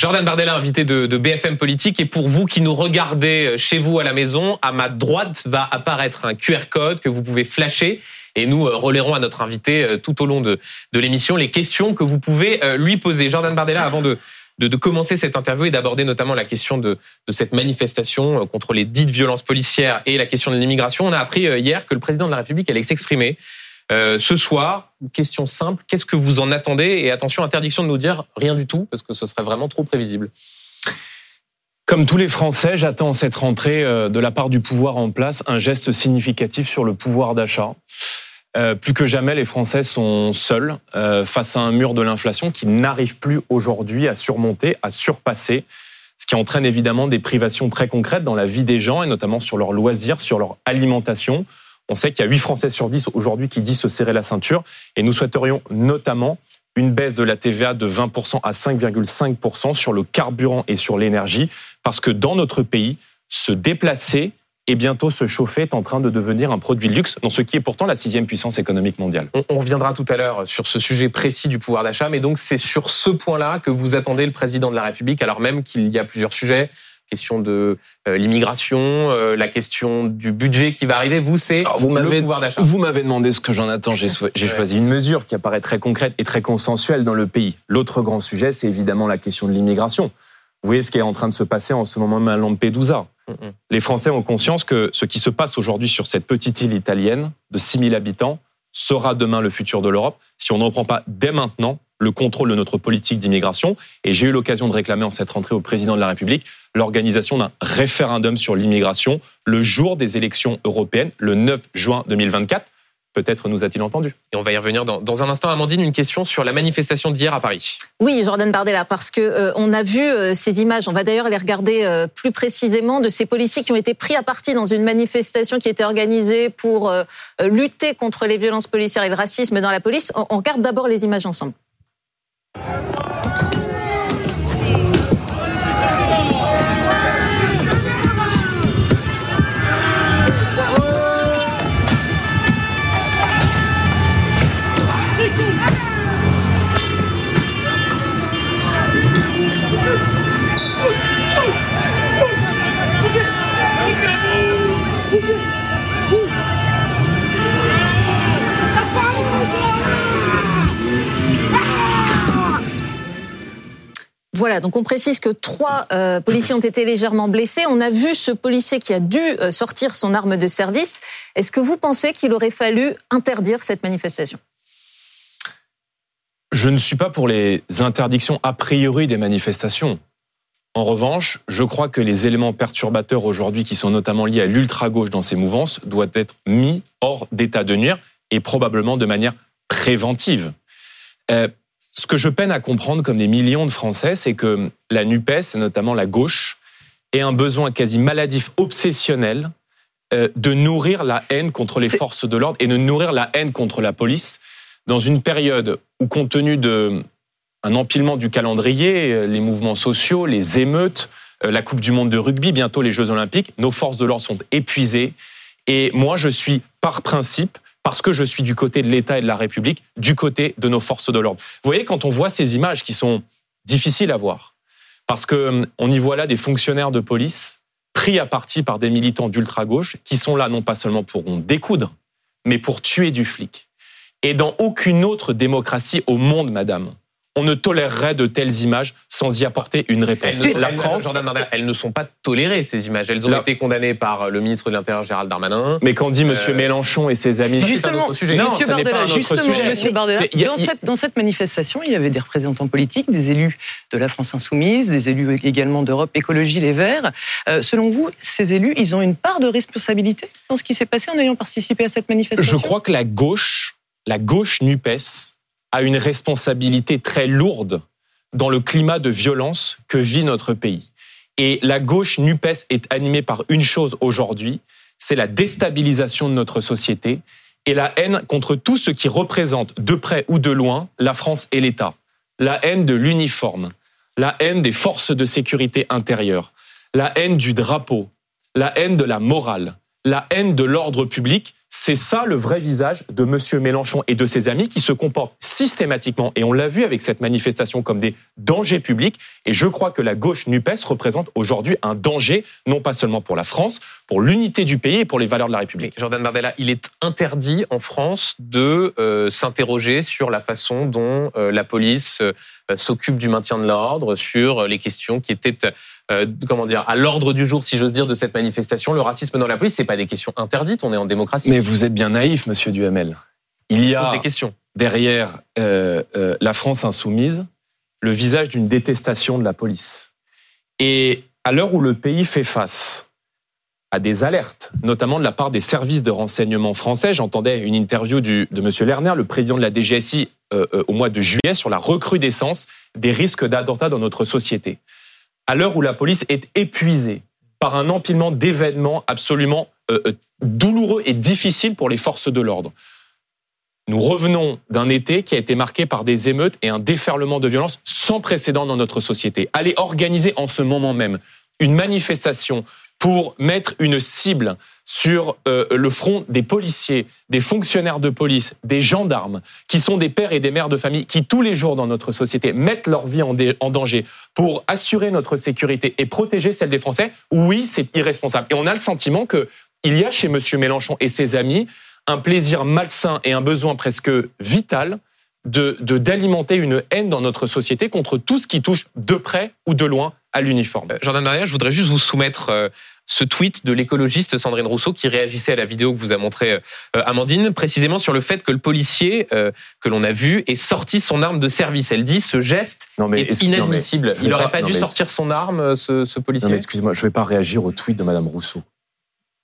Jordan Bardella, invité de, BFM Politique. Et pour vous qui nous regardez chez vous à la maison, à ma droite va apparaître un QR code que vous pouvez flasher. Et nous euh, relayerons à notre invité euh, tout au long de, de l'émission les questions que vous pouvez euh, lui poser. Jordan Bardella, avant de, de, de commencer cette interview et d'aborder notamment la question de, de cette manifestation contre les dites violences policières et la question de l'immigration, on a appris hier que le président de la République allait s'exprimer euh, ce soir, question simple, qu'est-ce que vous en attendez Et attention, interdiction de nous dire rien du tout, parce que ce serait vraiment trop prévisible. Comme tous les Français, j'attends cette rentrée euh, de la part du pouvoir en place un geste significatif sur le pouvoir d'achat. Euh, plus que jamais, les Français sont seuls face à un mur de l'inflation qui n'arrive plus aujourd'hui à surmonter, à surpasser, ce qui entraîne évidemment des privations très concrètes dans la vie des gens et notamment sur leurs loisirs, sur leur alimentation. On sait qu'il y a 8 Français sur 10 aujourd'hui qui disent se serrer la ceinture et nous souhaiterions notamment une baisse de la TVA de 20% à 5,5% sur le carburant et sur l'énergie parce que dans notre pays, se déplacer et bientôt se chauffer est en train de devenir un produit de luxe dans ce qui est pourtant la sixième puissance économique mondiale. On, reviendra tout à l'heure sur ce sujet précis du pouvoir d'achat, mais donc c'est sur ce point-là que vous attendez le président de la République, alors même qu'il y a plusieurs sujets question de euh, l'immigration, euh, la question du budget qui va arriver. Vous, c'est le pouvoir d'achat. Vous m'avez demandé ce que j'en attends. J'ai choisi une mesure qui apparaît très concrète et très consensuelle dans le pays. L'autre grand sujet, c'est évidemment la question de l'immigration. Vous voyez ce qui est en train de se passer en ce moment même à Lampedusa. Les Français ont conscience que ce qui se passe aujourd'hui sur cette petite île italienne de 6000 habitants sera demain le futur de l'Europe si on ne reprend pas dès maintenant le contrôle de notre politique d'immigration. Et j'ai eu l'occasion de réclamer en cette rentrée au président de la République l'organisation d'un référendum sur l'immigration le jour des élections européennes, le 9 juin 2024. Peut-être nous a-t-il entendu. Et on va y revenir dans, dans, un instant. Amandine, une question sur la manifestation d'hier à Paris. Oui, Jordan Bardella, parce que euh, on a vu euh, ces images. On va d'ailleurs les regarder euh, plus précisément de ces policiers qui ont été pris à partie dans une manifestation qui était organisée pour lutter contre les violences policières et le racisme dans la police. on regarde d'abord les images ensemble. Oh! Voilà, donc on précise que trois euh, policiers ont été légèrement blessés. On a vu ce policier qui a dû euh, sortir son arme de service. Est-ce que vous pensez qu'il aurait fallu interdire cette manifestation? Je ne suis pas pour les interdictions a priori des manifestations. En revanche, je crois que les éléments perturbateurs aujourd'hui, qui sont notamment liés à l'ultra-gauche dans ces mouvances, doivent être mis hors d'état de nuire et probablement de manière préventive. Euh, ce que je peine à comprendre, comme des millions de Français, c'est que la NUPES, et notamment la gauche, ait un besoin quasi maladif, obsessionnel, euh, de nourrir la haine contre les forces de l'ordre et de nourrir la haine contre la police dans une période où, compte tenu de un empilement du calendrier, euh, les mouvements sociaux, les émeutes, euh, la Coupe du Monde de rugby, bientôt les Jeux Olympiques, nos forces de l'ordre sont épuisées. Et moi, je suis par principe parce que je suis du côté de l'État et de la République, du côté de nos forces de l'ordre. Vous voyez, quand on voit ces images qui sont difficiles à voir, parce que hum, on y voit là des fonctionnaires de police pris à partie par des militants d'ultra-gauche qui sont là non pas seulement pour découdre, mais pour tuer du flic. Et dans aucune autre démocratie au monde, madame, on ne tolérerait de telles images sans y apporter une réponse. Elles la France, elles ne sont pas tolérées ces images. Elles ont été condamnées par le ministre de l'Intérieur Gérald Darmanin. Mais quand dit Monsieur euh, Mélenchon et ses amis, justement, sujet. Non, Monsieur Bardella, justement, Monsieur Bardella, dans, cette, dans cette manifestation, il y avait des représentants politiques, des élus de la France insoumise, des élus également d'Europe Écologie Les Verts. Euh, selon vous, ces élus, ils ont une part de responsabilité dans ce qui s'est passé en ayant participé à cette manifestation? Je crois que la gauche, la gauche Nupes a une responsabilité très lourde dans le climat de violence que vit notre pays. Et la gauche NUPES est animée par une chose aujourd'hui, c'est la déstabilisation de notre société et la haine contre tout ce qui représente de près ou de loin la France et l'État. La haine de l'uniforme, la haine des forces de sécurité intérieure, la haine du drapeau, la haine de la morale, la haine de l'ordre public C'est ça le vrai visage de Monsieur Mélenchon et de ses amis qui se comportent systématiquement, et on l'a vu avec cette manifestation, comme des dangers publics. Et je crois que la gauche NUPES représente aujourd'hui un danger, non pas seulement pour la France, pour l'unité du pays et pour les valeurs de la République. Jordan Bardella, il est interdit en France de euh, s'interroger sur la façon dont euh, la police euh, s'occupe du maintien de l'ordre, sur les questions qui étaient euh, comment dire, à l'ordre du jour, si j'ose dire, de cette manifestation. Le racisme dans la police, c'est pas des questions interdites. On est en démocratie. Mais vous êtes bien naïf, Monsieur Duhamel. Il y a des questions. derrière euh, euh, la France insoumise le visage d'une détestation de la police. Et à l'heure où le pays fait face à des alertes, notamment de la part des services de renseignement français. J'entendais une interview du, de M. Lerner, le président de la DGSI, au mois de juillet, sur la recrudescence des risques d'attentats dans notre société à l'heure où la police est épuisée par un empilement d'événements absolument euh, euh, douloureux et difficiles pour les forces de l'ordre. Nous revenons d'un été qui a été marqué par des émeutes et un déferlement de violence sans précédent dans notre société. Allez organiser en ce moment même une manifestation pour mettre une cible sur euh, le front des policiers, des fonctionnaires de police, des gendarmes, qui sont des pères et des mères de famille, qui tous les jours dans notre société mettent leur vie en, en danger pour assurer notre sécurité et protéger celle des Français, oui, c'est irresponsable. Et on a le sentiment que il y a chez M. Mélenchon et ses amis un plaisir malsain et un besoin presque vital de d'alimenter une haine dans notre société contre tout ce qui touche de près ou de loin à l'uniforme. Euh, Jordan Maria, je voudrais juste vous soumettre euh, ce tweet de l'écologiste Sandrine Rousseau qui réagissait à la vidéo que vous a montré euh, Amandine, précisément sur le fait que le policier que l'on a vu ait sorti son arme de service. Elle dit ce geste est, inadmissible. Il n'aurait pas, dû sortir son arme, ce, ce policier? Excusez-moi, je ne vais pas réagir au tweet de Madame Rousseau.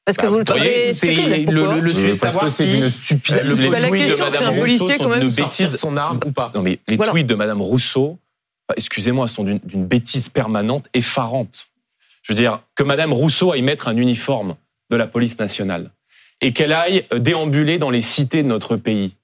Parce que bah, vous le trouvez stupide. Le, le, sujet de savoir que c'est une stupide. Le, les tweets de Madame Rousseau sont une bêtise. son arme ou pas Non, mais les tweets de Madame Rousseau, excusez-moi, sont d'une bêtise permanente, effarante. Je veux dire, que Madame Rousseau aille mettre un uniforme de la police nationale et qu'elle aille déambuler dans les cités de notre pays,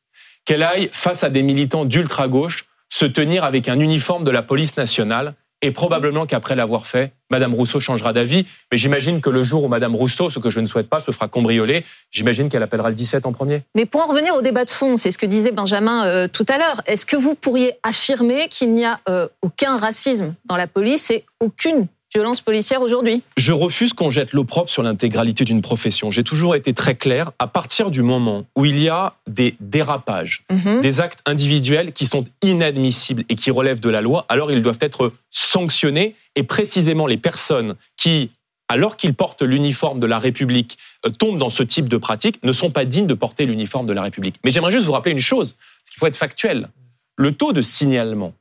qu'elle aille face à des militants d'ultra-gauche se tenir avec un uniforme de la police nationale et probablement qu'après l'avoir fait, Madame Rousseau changera d'avis. Mais j'imagine que le jour où Madame Rousseau, ce que je ne souhaite pas, se fera cambrioler, j'imagine qu'elle appellera le 17 en premier. Mais pour en revenir au débat de fond, c'est ce que disait Benjamin euh, tout à l'heure. Est-ce que vous pourriez affirmer qu'il n'y a euh, aucun racisme dans la police et aucune violence policière aujourd'hui Je refuse qu'on jette l'opprobre sur l'intégralité d'une profession. J'ai toujours été très clair, à partir du moment où il y a des dérapages, mhm. des actes individuels qui sont inadmissibles et qui relèvent de la loi, alors ils doivent être sanctionnés et précisément les personnes qui alors qu'ils portent l'uniforme de la République, euh, tombent dans ce type de pratique, ne sont pas dignes de porter l'uniforme de la République. Mais j'aimerais juste vous rappeler une chose, parce qu'il faut être factuel. Le taux de signalement,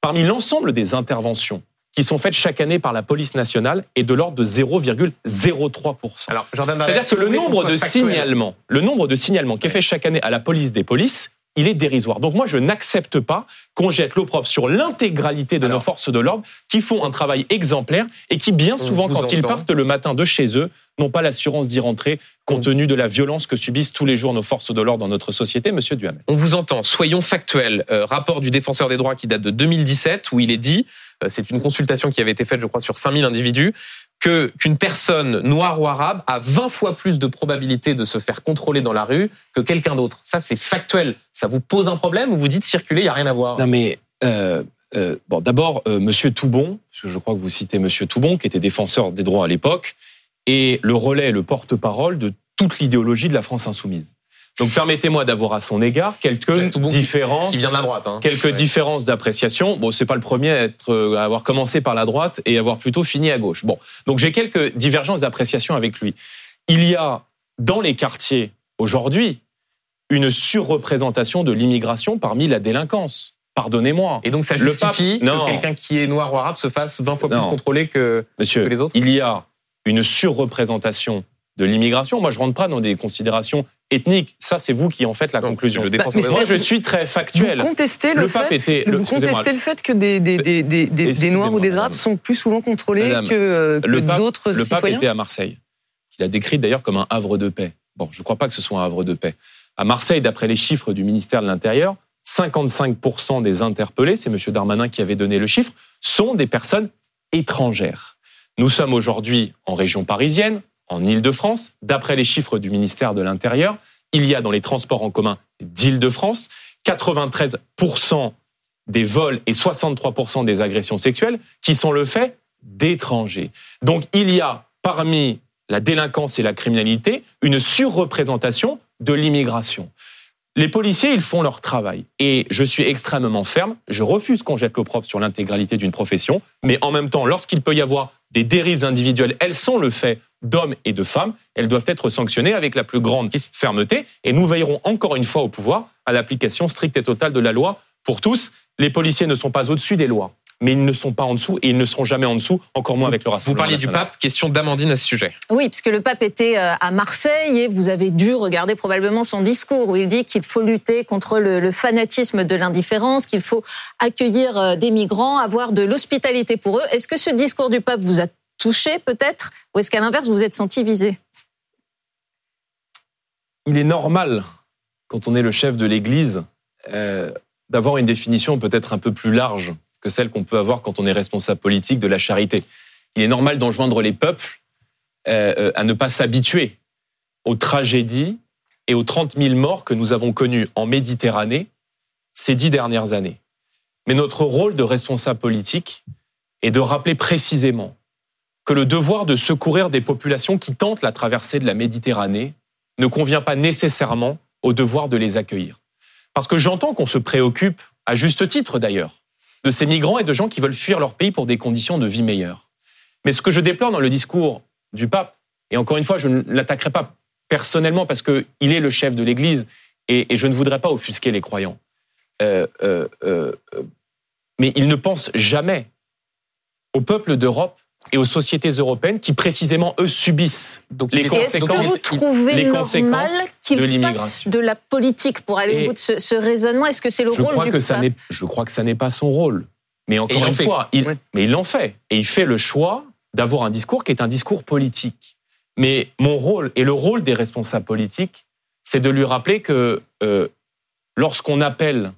parmi l'ensemble des interventions qui sont faites chaque année par la police nationale est de l'ordre de 0,03%. Alors, c'est-à-dire que le nombre de signalements, le nombre de signalements qui est fait chaque année à la police des polices, il est dérisoire. Donc moi, je n'accepte pas qu'on jette l'opprobre sur l'intégralité de nos forces de l'ordre qui font un travail exemplaire et qui, bien souvent, quand ils partent le matin de chez eux, n'ont pas l'assurance d'y rentrer compte tenu de la violence que subissent tous les jours nos forces de l'ordre dans notre société, Monsieur Duhamel. On vous entend. Soyons factuels. Euh, rapport du défenseur des droits qui date de 2017 où il est dit euh, c'est une consultation qui avait été faite, je crois, sur 5000 individus, que qu'une personne noire ou arabe a 20 fois plus de probabilité de se faire contrôler dans la rue que quelqu'un d'autre. Ça, c'est factuel. Ça vous pose un problème ou vous dites circuler, il n'y a rien à voir? Non, mais euh, euh, bon, d'abord, euh, Monsieur Toubon, je crois que vous citez Monsieur Toubon, qui était défenseur des droits à l'époque, et le relais, le porte-parole de toute l'idéologie de la France insoumise. Donc permettez-moi d'avoir à son égard quelques différences, qui vient de la droite, hein. quelques différences d'appréciation. Bon, c'est pas le premier à, être, euh, à avoir commencé par la droite et avoir plutôt fini à gauche. Bon, donc j'ai quelques divergences d'appréciation avec lui. Il y a dans les quartiers aujourd'hui une surreprésentation de l'immigration parmi la délinquance. Pardonnez-moi. Et donc ça justifie que quelqu'un qui est noir ou arabe se fasse 20 fois plus contrôlé que, Monsieur, que les autres Il y a une surreprésentation de l'immigration. Moi, je rentre pas dans des considérations ethniques. Ça, c'est vous qui en faites la conclusion. Le bah, moi, je suis très factuel. Vous contestez le, fait, le, vous contestez le fait que des, des, des, des Noirs ou des Arabes sont plus souvent contrôlés que, que d'autres citoyens Le pape était à Marseille. Il a décrit d'ailleurs comme un havre de paix. Bon, je ne crois pas que ce soit un havre de paix. À Marseille, d'après les chiffres du ministère de l'Intérieur, 55% des interpellés, c'est M. Darmanin qui avait donné le chiffre, sont des personnes étrangères. Nous sommes aujourd'hui en région parisienne, en Ile-de-France, d'après les chiffres du ministère de l'Intérieur, il y a dans les transports en commun d'Île-de-France 93% des vols et 63% des agressions sexuelles qui sont le fait d'étrangers. Donc il y a parmi la délinquance et la criminalité une surreprésentation de l'immigration. Les policiers, ils font leur travail. Et je suis extrêmement ferme. Je refuse qu'on jette l'opprobre sur l'intégralité d'une profession. Mais en même temps, lorsqu'il peut y avoir des dérives individuelles, elles sont le fait d'hommes et de femmes. Elles doivent être sanctionnées avec la plus grande fermeté. Et nous veillerons encore une fois au pouvoir à l'application stricte et totale de la loi pour tous. Les policiers ne sont pas au-dessus des lois mais ils ne sont pas en dessous et ils ne seront jamais en dessous, encore moins avec le Rassemblement Vous parliez du pape, question d'Amandine à ce sujet. Oui, puisque le pape était euh, à Marseille et vous avez dû regarder probablement son discours où il dit qu'il faut lutter contre le, fanatisme de l'indifférence, qu'il faut accueillir euh, des migrants, avoir de l'hospitalité pour eux. Est-ce que ce discours du pape vous a touché peut-être ou est-ce qu'à l'inverse vous vous êtes senti visé? Il est normal, quand on est le chef de l'Église, euh, d'avoir une définition peut-être un peu plus large que celle qu'on peut avoir quand on est responsable politique de la charité. Il est normal d'enjoindre les peuples euh, euh, à ne pas s'habituer aux tragédies et aux 30 000 morts que nous avons connus en Méditerranée ces dix dernières années. Mais notre rôle de responsable politique est de rappeler précisément que le devoir de secourir des populations qui tentent la traversée de la Méditerranée ne convient pas nécessairement au devoir de les accueillir. Parce que j'entends qu'on se préoccupe, à juste titre d'ailleurs, de ces migrants et de gens qui veulent fuir leur pays pour des conditions de vie meilleures. Mais ce que je déplore dans le discours du pape, et encore une fois, je ne l'attaquerai pas personnellement parce qu'il est le chef de l'Église et, je ne voudrais pas offusquer les croyants. Euh, euh, euh, mais il ne pense jamais au peuple d'Europe et aux sociétés européennes qui précisément eux subissent donc, les conséquences. Est-ce que vous trouvez les normal qu'il fasse de la politique pour aller au bout de ce, raisonnement? Est-ce que c'est le je rôle crois du que ça Je crois que ça n'est pas son rôle. Mais encore une fois, il, mais il l'en fait et il fait le choix d'avoir un discours qui est un discours politique. Mais mon rôle et le rôle des responsables politiques, c'est de lui rappeler que euh, lorsqu'on appelle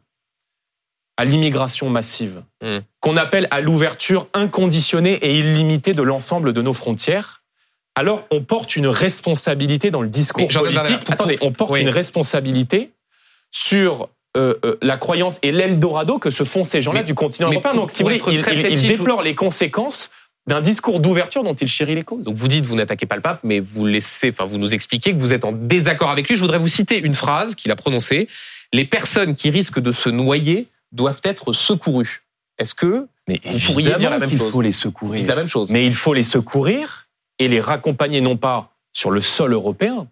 à l'immigration massive, hmm. qu'on appelle à l'ouverture inconditionnée et illimitée de l'ensemble de nos frontières, alors on porte une responsabilité dans le discours politique. Attendez, on porte une responsabilité sur euh, euh, la croyance et l'Eldorado que se font ces gens-là du continent européen. Donc, si vous voulez, ils, déplorent les conséquences d'un discours d'ouverture dont il chérit les causes. Donc vous dites, vous n'attaquez pas le pape, mais vous laissez, enfin vous nous expliquez que vous êtes en désaccord avec lui. Je voudrais vous citer une phrase qu'il a prononcée. Les personnes qui risquent de se noyer doivent être secourus. Est-ce que mais vous pourriez dire la même chose Il faut les secourir. la même chose. Mais il faut les secourir et les raccompagner non pas sur le sol européen,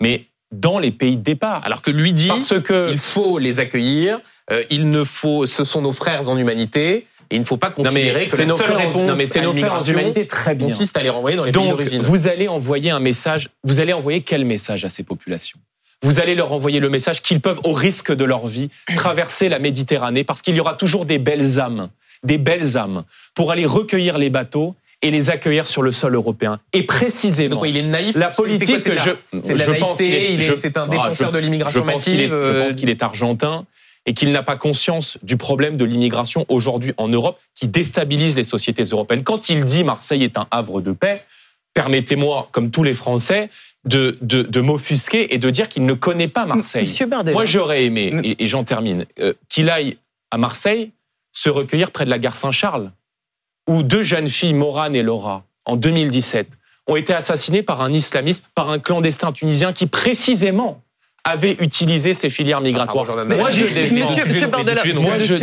mais dans les pays de départ. Alors que lui dit Parce que il faut les accueillir, euh, il ne faut, ce sont nos frères en humanité. Et il ne faut pas considérer que la nos seule réponse non mais c'est nos frères en humanité très bien. consiste à les renvoyer dans les pays d'origine. Vous allez envoyer un message. Vous allez envoyer quel message à ces populations? Vous allez leur envoyer le message qu'ils peuvent, au risque de leur vie, traverser la Méditerranée parce qu'il y aura toujours des belles âmes, des belles âmes, pour aller recueillir les bateaux et les accueillir sur le sol européen. Et précisément, Donc, il est naïf? La politique que je, je pense c'est un ah, défenseur de l'immigration massive. je pense qu'il est argentin et qu'il n'a pas conscience du problème de l'immigration aujourd'hui en Europe qui déstabilise les sociétés européennes. Quand il dit Marseille est un havre de paix, permettez-moi, comme tous les Français, de, de, de m'offusquer et de dire qu'il ne connaît pas Marseille. Monsieur Bardella. Moi, j'aurais aimé, et, j'en termine, euh, qu'il aille à Marseille se recueillir près de la gare Saint-Charles, où deux jeunes filles, Morane et Laura, en 2017, ont été assassinées par un islamiste, par un clandestin tunisien qui précisément avait utilisé ces filières migratoires. Ah, moi, je Monsieur, monsieur Bardella, moi, je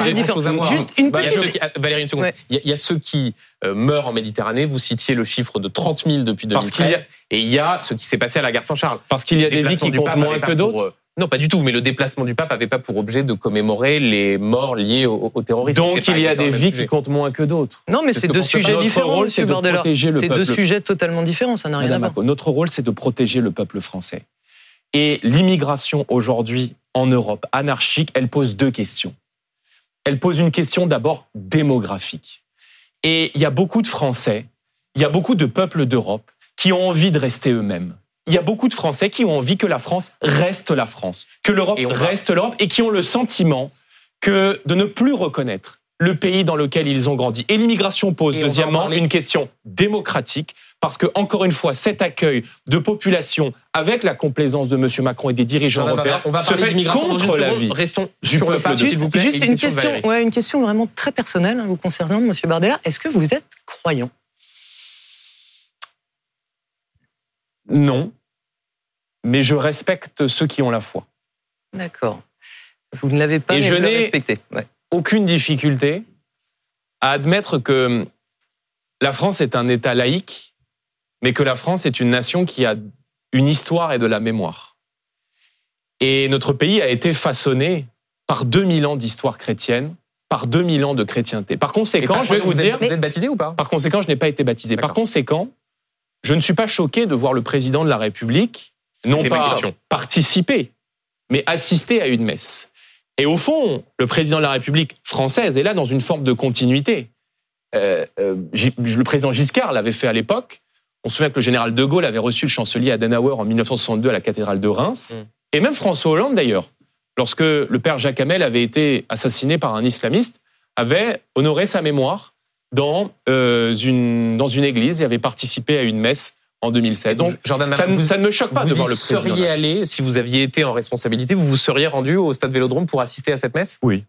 Juste une petite... Valérie, une seconde. Il y, a ceux qui euh, meurent en Méditerranée. Vous citiez le chiffre de 30 000 depuis 2013. Et il y a ce qui s'est passé à la gare Saint-Charles. Parce qu'il y a des vies qui comptent moins que d'autres. Euh, non, pas du tout. Mais le déplacement du pape n'avait pas pour objet de commémorer les morts liés au, terrorisme. Donc il y a des vies qui comptent moins que d'autres. Non, mais c'est deux sujets différents. C'est de protéger le peuple. C'est deux sujets totalement différents. Ça n'a rien à voir. Notre rôle, c'est de protéger le peuple français. Et l'immigration aujourd'hui en Europe anarchique, elle pose deux questions. Elle pose une question d'abord démographique. Et il y a beaucoup de Français, il y a beaucoup de peuples d'Europe qui ont envie de rester eux-mêmes. Il y a beaucoup de Français qui ont envie que la France reste la France, que l'Europe reste l'Europe et qui ont le sentiment que de ne plus reconnaître le pays dans lequel ils ont grandi. Et l'immigration pose, deuxièmement, une question démocratique parce que encore une fois, cet accueil de population avec la complaisance de M. Macron et des dirigeants européens on va parler d'immigration contre la vie. Restons sur le peuple, s'il vous plaît. Juste une question, ouais, une question vraiment très personnelle hein, vous concernant, M. Bardella. Est-ce que vous êtes croyant? Non, mais je respecte ceux qui ont la foi. D'accord. Vous ne l'avez pas, et je n'ai aucune difficulté à admettre que la France est un État laïque, mais que la France est une nation qui a une histoire et de la mémoire. Et notre pays a été façonné par 2000 ans d'histoire chrétienne, par 2000 ans de chrétienté. Par conséquent, je vais vous, dire... Vous êtes baptisé ou pas? Par conséquent, je n'ai pas été baptisé. Par conséquent, je ne suis pas choqué de voir le président de la République non pas participer, mais assister à une messe. Et au fond, le président de la République française est là dans une forme de continuité. Euh, euh, le président Giscard l'avait fait à l'époque. On se souvient que le général de Gaulle avait reçu le chancelier Adenauer en 1962 à la cathédrale de Reims. Mm. Et même François Hollande, d'ailleurs, lorsque le père Jacques Hamel avait été assassiné par un islamiste, avait honoré sa mémoire dans, euh, une, dans une église et avait participé à une messe en 2016. Donc, Jordan ça, ne, ça, ne me choque pas de voir le président. Vous seriez allé, si vous aviez été en responsabilité, vous vous seriez rendu au stade Vélodrome pour assister à cette messe? Oui.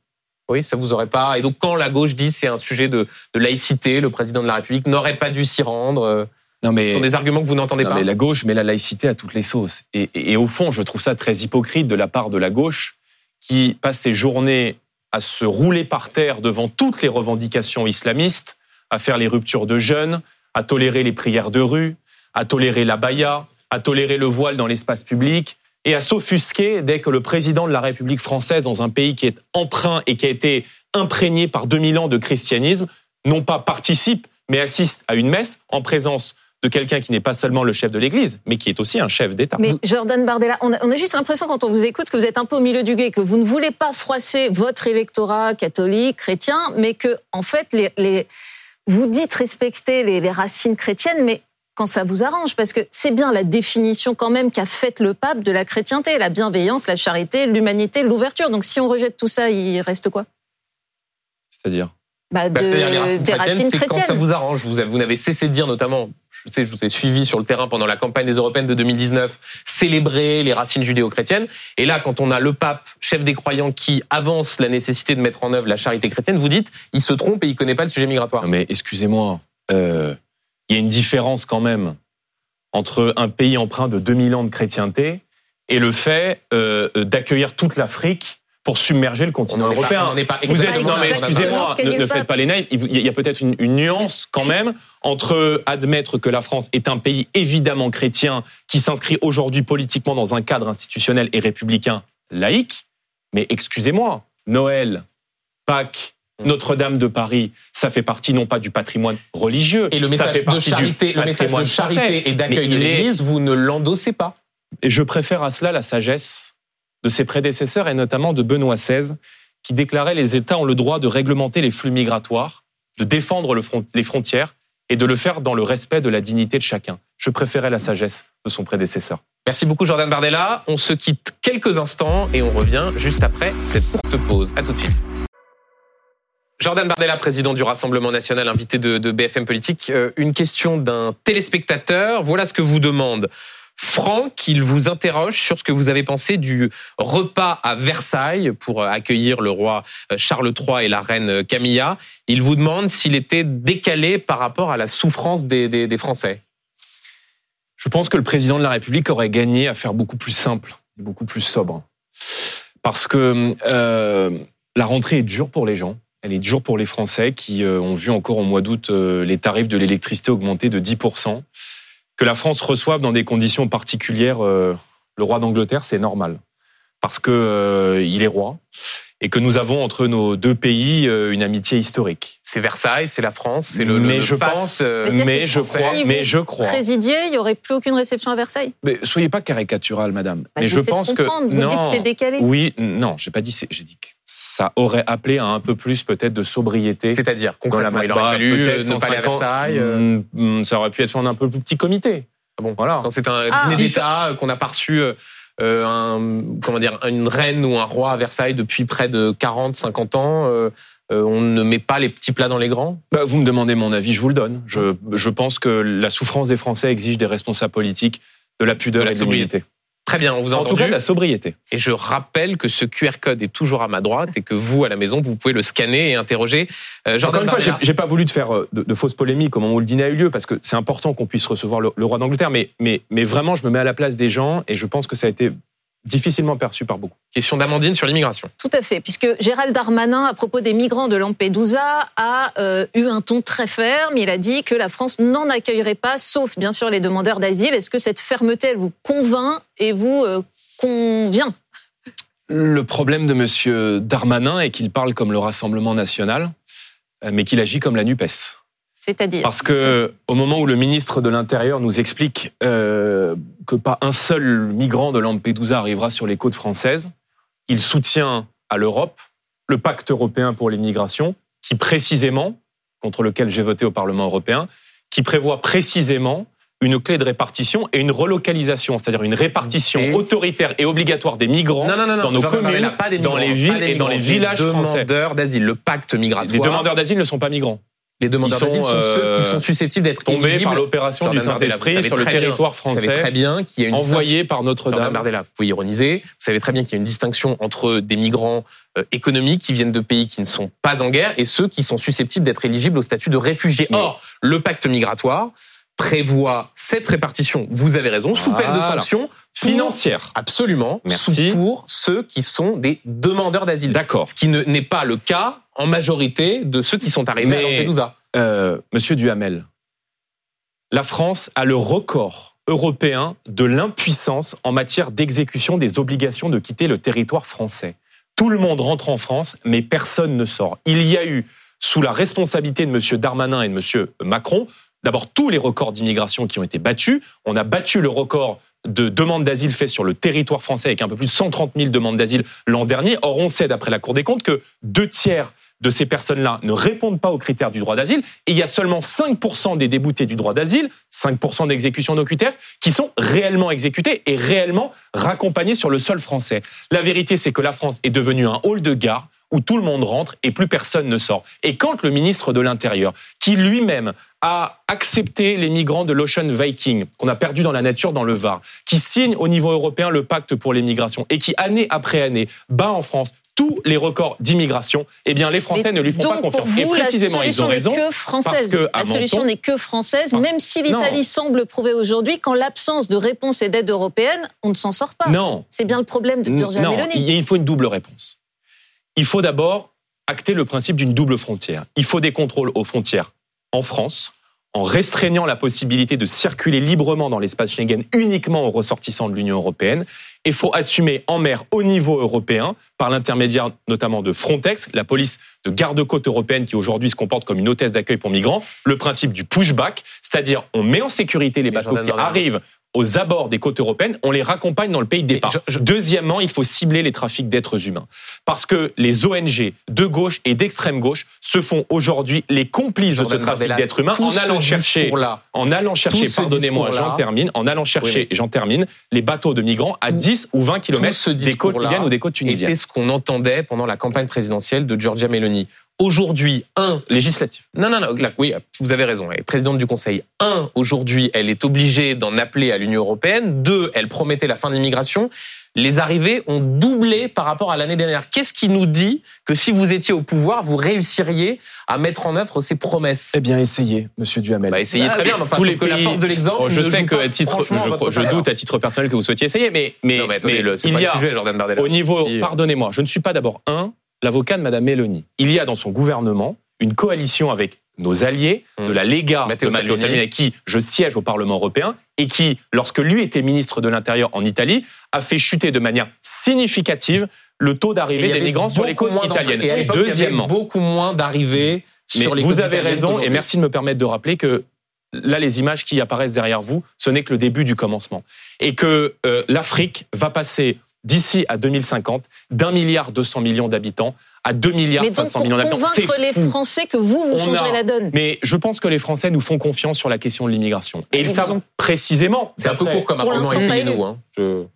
Oui, ça vous aurait pas. Et donc, quand la gauche dit c'est un sujet de, de, laïcité, le président de la République n'aurait pas dû s'y rendre. Non mais, ce sont des arguments que vous n'entendez pas. Mais la gauche met la laïcité à toutes les sauces. Et, et, au fond, je trouve ça très hypocrite de la part de la gauche qui passe ses journées à se rouler par terre devant toutes les revendications islamistes, à faire les ruptures de jeûne, à tolérer les prières de rue, à tolérer la baya, à tolérer le voile dans l'espace public et à s'offusquer dès que le président de la République française, dans un pays qui est emprunt et qui a été imprégné par 2000 ans de christianisme, non pas participe, mais assiste à une messe en présence de quelqu'un qui n'est pas seulement le chef de l'Église, mais qui est aussi un chef d'État. Mais Jordan Bardella, on a, juste l'impression quand on vous écoute que vous êtes un peu au milieu du guet, que vous ne voulez pas froisser votre électorat catholique, chrétien, mais que en fait les, vous dites respecter les, les racines chrétiennes, mais quand ça vous arrange, parce que c'est bien la définition quand même qu'a faite le pape de la chrétienté, la bienveillance, la charité, l'humanité, l'ouverture. Donc si on rejette tout ça, il reste quoi? C'est-à-dire? Bah, bah les racines chrétiennes, c'est quand ça vous arrange. Vous, vous n'avez cessé de dire, notamment, je sais, je vous ai suivi sur le terrain pendant la campagne des européennes de 2019, célébrer les racines judéo-chrétiennes. Et là, quand on a le pape, chef des croyants, qui avance la nécessité de mettre en œuvre la charité chrétienne, vous dites, il se trompe et il connaît pas le sujet migratoire. mais excusez-moi, euh, il y a une différence quand même entre un pays empreint de 2000 ans de chrétienté et le fait euh, d'accueillir toute l'Afrique pour submerger le continent européen. vous êtes, non mais excusez-moi, ne, faites pas les naïfs. Il y a peut-être une, une, nuance quand même entre admettre que la France est un pays évidemment chrétien qui s'inscrit aujourd'hui politiquement dans un cadre institutionnel et républicain laïque, mais excusez-moi, Noël, Pâques, Mm. Notre-Dame de Paris, ça fait partie non pas du patrimoine religieux, et le message de charité, le message de charité et d'accueil de l'Église, vous ne l'endossez pas. Et je préfère à cela la sagesse de ses prédécesseurs et notamment de Benoît XVI, qui déclarait les États ont le droit de réglementer les flux migratoires, de défendre les frontières et de le faire dans le respect de la dignité de chacun. Je préférais la sagesse de son prédécesseur. Merci beaucoup Jordan Bardella. On se quitte quelques instants et on revient juste après cette courte pause. À tout de suite. Jordan Bardella, président du Rassemblement national, invité de, BFM Politique. Euh, une question d'un téléspectateur. Voilà ce que vous demande. Franck, il vous interroge sur ce que vous avez pensé du repas à Versailles pour accueillir le roi euh, Charles III et la reine Camilla. Il vous demande s'il était décalé par rapport à la souffrance des, Français. Je pense que le président de la République aurait gagné à faire beaucoup plus simple, beaucoup plus sobre. Parce que euh, la rentrée est dure pour les gens. Elle est dure pour les Français qui euh, ont vu encore au mois d'août euh, les tarifs de l'électricité augmenter de 10%. Que la France reçoive dans des conditions particulières euh, le roi d'Angleterre, c'est normal. Parce que il est roi et que nous avons entre nos deux pays euh, une amitié historique. C'est Versailles, c'est la France, c'est le, mais je pense, euh, mais, je crois, mais je crois. Présidier, il y aurait plus aucune réception à Versailles. Mais soyez pas caricatural, madame. Bah, mais je pense que vous non, dites c'est décalé. Oui, non, j'ai pas dit. J'ai dit que ça aurait appelé à un peu plus peut-être de sobriété. C'est-à-dire concrètement, il aurait fallu euh, ne pas aller à Versailles. Mm, mm, ça aurait pu être en un peu plus petit comité. Ah bon, voilà. Quand c'est un ah, dîner d'État qu'on a pas reçu euh, un, comment dire, une reine ou un roi à Versailles depuis près de 40, 50 ans. Euh, on ne met pas les petits plats dans les grands? Bah, Vous me demandez mon avis, je vous le donne. Je, je pense que la souffrance des Français exige des responsables politiques de la pudeur de la et de l'humilité. Très bien, on vous a en entendu. tout cas, la sobriété. Et je rappelle que ce QR code est toujours à ma droite et que vous, à la maison, vous pouvez le scanner et interroger. Euh, Encore une fois, j'ai pas voulu de faire euh, de, fausses polémiques au moment où le dîner a eu lieu, parce que c'est important qu'on puisse recevoir le, le roi d'Angleterre, mais, mais, mais vraiment, je me mets à la place des gens et je pense que ça a été difficilement perçu par beaucoup. Question d'Amandine sur l'immigration. Tout à fait, puisque Gérald Darmanin, à propos des migrants de Lampedusa, a euh, eu un ton très ferme. Il a dit que la France n'en accueillerait pas, sauf bien sûr les demandeurs d'asile. Est-ce que cette fermeté, elle vous convainc et vous euh, convient? Le problème de Monsieur Darmanin est qu'il parle comme le Rassemblement national, euh, mais qu'il agit comme la NUPES. C'est-à-dire Parce que au moment où le ministre de l'Intérieur nous explique euh, que pas un seul migrant de Lampedusa arrivera sur les côtes françaises, il soutient à l'Europe le pacte européen pour l'immigration, qui précisément, contre lequel j'ai voté au Parlement européen, qui prévoit précisément une clé de répartition et une relocalisation, c'est-à-dire une répartition autoritaire et obligatoire des migrants dans nos communes, dans les villes et dans les villages français. demandeurs d'asile, le pacte migratoire. Les demandeurs d'asile ne sont pas migrants. Les demandeurs d'asile sont ceux qui sont euh, susceptibles d'être tombés par l'opération du Saint-Esprit sur le territoire français. Vous savez très bien qu'il y a une envoyé par Notre-Dame. Vous pouvez ironiser. Vous savez très bien qu'il y a une distinction entre des migrants euh, économiques qui viennent de pays qui ne sont pas en guerre et ceux qui sont susceptibles d'être éligibles au statut de réfugiés. Or, le pacte migratoire prévoit cette répartition, vous avez raison, sous peine de sanctions financières. Absolument. Merci. Pour ceux qui sont des demandeurs d'asile. D'accord. Ce qui n'est pas le cas en majorité de ceux qui sont arrivés à Lampedusa. Euh, Monsieur Duhamel, la France a le record européen de l'impuissance en matière d'exécution des obligations de quitter le territoire français. Tout le monde rentre en France, mais personne ne sort. Il y a eu, sous la responsabilité de Monsieur Darmanin et de Monsieur Macron, d'abord tous les records d'immigration qui ont été battus. On a battu le record de demandes d'asile fait sur le territoire français avec un peu plus de 130 000 demandes d'asile l'an dernier. Or, on sait, d'après la Cour des comptes, que deux tiers de ces personnes-là ne répondent pas aux critères du droit d'asile et il y a seulement 5% des déboutés du droit d'asile, 5% d'exécution d'OQTF, qui sont réellement exécutés et réellement raccompagnés sur le sol français. La vérité, c'est que la France est devenue un hall de gare où tout le monde rentre et plus personne ne sort. Et quand le ministre de l'Intérieur, qui lui-même a accepté les migrants de l'Ocean Viking, qu'on a perdu dans la nature dans le Var, qui signe au niveau européen le pacte pour l'immigration et qui, année après année, bat en France tous les records d'immigration, eh bien les Français ne lui font pas confiance. Pour vous, et précisément, la solution ils ont raison. Que française. la solution n'est que française, même si l'Italie semble prouver aujourd'hui qu'en l'absence de réponse et d'aide européenne, on ne s'en sort pas. Non. C'est bien le problème de Giorgia non. Il faut une double réponse il faut d'abord acter le principe d'une double frontière. Il faut des contrôles aux frontières en France, en restreignant la possibilité de circuler librement dans l'espace Schengen uniquement aux ressortissants de l'Union européenne. Il faut assumer en mer au niveau européen, par l'intermédiaire notamment de Frontex, la police de garde-côte européenne qui aujourd'hui se comporte comme une hôtesse d'accueil pour migrants, le principe du pushback, c'est-à-dire on met en sécurité les bateaux qui arrivent aux abords des côtes européennes, on les raccompagne dans le pays de départ. Deuxièmement, il faut cibler les trafics d'êtres humains. Parce que les ONG de gauche et d'extrême gauche se font aujourd'hui les complices de ce trafic d'êtres humains en allant, chercher, en allant chercher, pardonnez-moi, j'en termine, en allant chercher, j'en termine, les bateaux de migrants à 10 ou 20 km des côtes libyennes ou des côtes tunisiennes. C'était ce qu'on entendait pendant la campagne présidentielle de Giorgia Meloni aujourd'hui, un, législatif. Non, non, non, oui, vous avez raison, elle est présidente du Conseil. Un, aujourd'hui, elle est obligée d'en appeler à l'Union européenne. Deux, elle promettait la fin de l'immigration. Les arrivées ont doublé par rapport à l'année dernière. Qu'est-ce qui nous dit que si vous étiez au pouvoir, vous réussiriez à mettre en œuvre ces promesses? Eh bien, essayez, Monsieur Duhamel. Bah, essayez très bien. Enfin, Tous les que la force de l'exemple. Oh, je sais que à titre, je, je doute à titre personnel que vous souhaitiez essayer, mais mais, non, mais, attendez, le, il y a sujet, Jordan Bardella. au niveau, pardonnez-moi, je ne suis pas d'abord un l'avocat de Madame Mélanie. Il y a dans son gouvernement une coalition avec nos alliés de la Lega de Matteo Salvini, avec qui je siège au Parlement européen, et qui, lorsque lui était ministre de l'Intérieur en Italie, a fait chuter de manière significative le taux d'arrivée des migrants sur les côtes italiennes. Et, deuxièmement, il y avait beaucoup moins d'arrivées sur les côtes Vous avez raison, et merci de me permettre de rappeler que là, les images qui apparaissent derrière vous, ce n'est que le début du commencement. Et que euh, l'Afrique va passer d'ici à 2050 d'un milliard 200 millions d'habitants à 2 milliards 500 millions d'habitants. C'est convaincre les Français que vous, vous changerez la donne. Mais je pense que les Français nous font confiance sur la question de l'immigration. Et ils, savent précisément. C'est un peu court comme argument nous. Hein.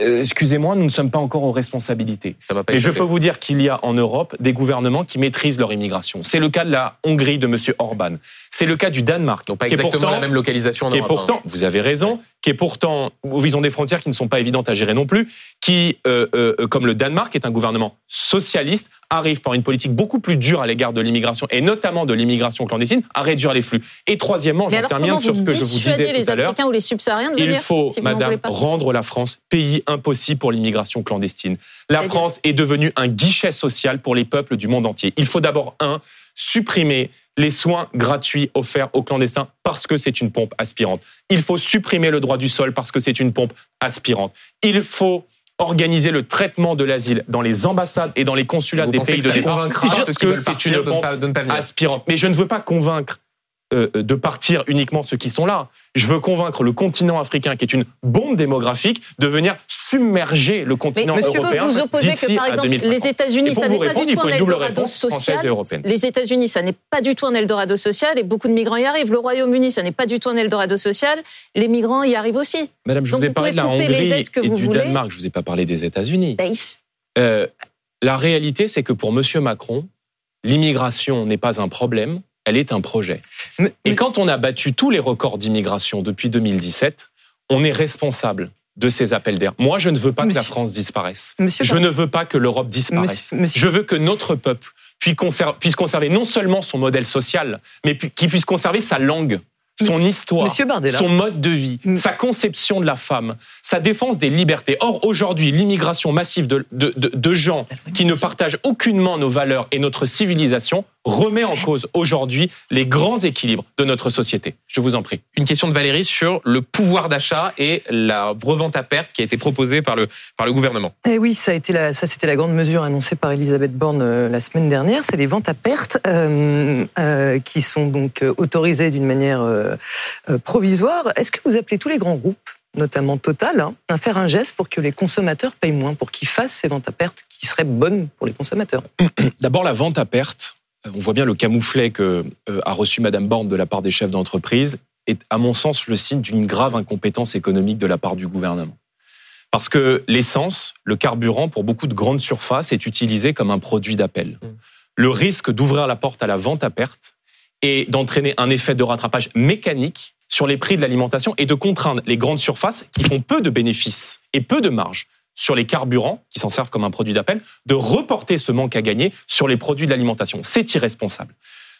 Euh, excusez-moi, nous ne sommes pas encore aux responsabilités. Ça va pas Et je peux vous dire qu'il y a en Europe des gouvernements qui maîtrisent leur immigration. C'est le cas de la Hongrie de M. Orban. C'est le cas du Danemark. Donc pas exactement la même localisation en Europe. pourtant, vous avez raison, qui est pourtant, ils ont des frontières qui ne sont pas évidentes à gérer non plus, qui, euh, euh, comme le Danemark, est un gouvernement socialiste, arrive par une politique beaucoup plus dure à l'égard de l'immigration et notamment de l'immigration clandestine à réduire les flux. Et troisièmement, je termine sur ce que je vous disais les tout à l'heure. Africains ou les subsahariens de Il faut, Madame, rendre la France pays impossible pour l'immigration clandestine. La France est devenue un guichet social pour les peuples du monde entier. Il faut d'abord un supprimer les soins gratuits offerts aux clandestins parce que c'est une pompe aspirante. Il faut supprimer le droit du sol parce que c'est une pompe aspirante. Il faut organiser le traitement de l'asile dans les ambassades et dans les consulats des pays de départ parce que c'est une aspirante. Mais je ne veux pas convaincre euh, de partir uniquement ceux qui sont là. Je veux convaincre le continent africain, qui est une bombe démographique, de venir submerger le continent mais européen. Vous opposez que, par exemple, les États-Unis, ça n'est pas du tout un Eldorado social. Les États-Unis, ça n'est pas du tout un Eldorado social, et beaucoup de migrants y arrivent. Le Royaume-Uni, ça n'est pas du tout un Eldorado social. Les migrants y arrivent aussi. Madame, je vous ai parlé de la Hongrie et du Danemark. Je vous ai pas parlé des États-Unis. Ben, euh, la réalité, c'est que pour Monsieur Macron, l'immigration n'est pas un problème elle est un projet. Et quand on a battu tous les records d'immigration depuis 2017, on est responsable de ces appels d'air. Moi, je ne veux pas que la France disparaisse. je ne veux pas que l'Europe disparaisse. Je veux que notre peuple puisse conserver non seulement son modèle social, mais qu'il puisse conserver sa langue son histoire, son mode de vie, sa conception de la femme, sa défense des libertés. Or, aujourd'hui, l'immigration massive de, de, de, gens qui ne partagent aucunement nos valeurs et notre civilisation remet en cause aujourd'hui les grands équilibres de notre société. Je vous en prie. Une question de Valérie sur le pouvoir d'achat et la revente à perte qui a été proposée par le, par le gouvernement. Eh oui, ça a été la, ça c'était la grande mesure annoncée par Elisabeth Borne euh, la semaine dernière. C'est les ventes à perte euh, euh, qui sont donc autorisées d'une manière euh, provisoire. Est-ce que vous appelez tous les grands groupes notamment Total, hein, à faire un geste pour que les consommateurs payent moins, pour qu'ils fassent ces ventes à perte qui seraient bonnes pour les consommateurs? D'abord, la vente à perte, on voit bien le camouflet que euh, a reçu Madame Borne de la part des chefs d'entreprise est, à mon sens, le signe d'une grave incompétence économique de la part du gouvernement. Parce que l'essence, le carburant, pour beaucoup de grandes surfaces, est utilisé comme un produit d'appel. Mmh. Le risque d'ouvrir la porte à la vente à perte et d'entraîner un effet de rattrapage mécanique sur les prix de l'alimentation et de contraindre les grandes surfaces qui font peu de bénéfices et peu de marge sur les carburants, qui s'en servent comme un produit d'appel, de reporter ce manque à gagner sur les produits de l'alimentation. C'est irresponsable.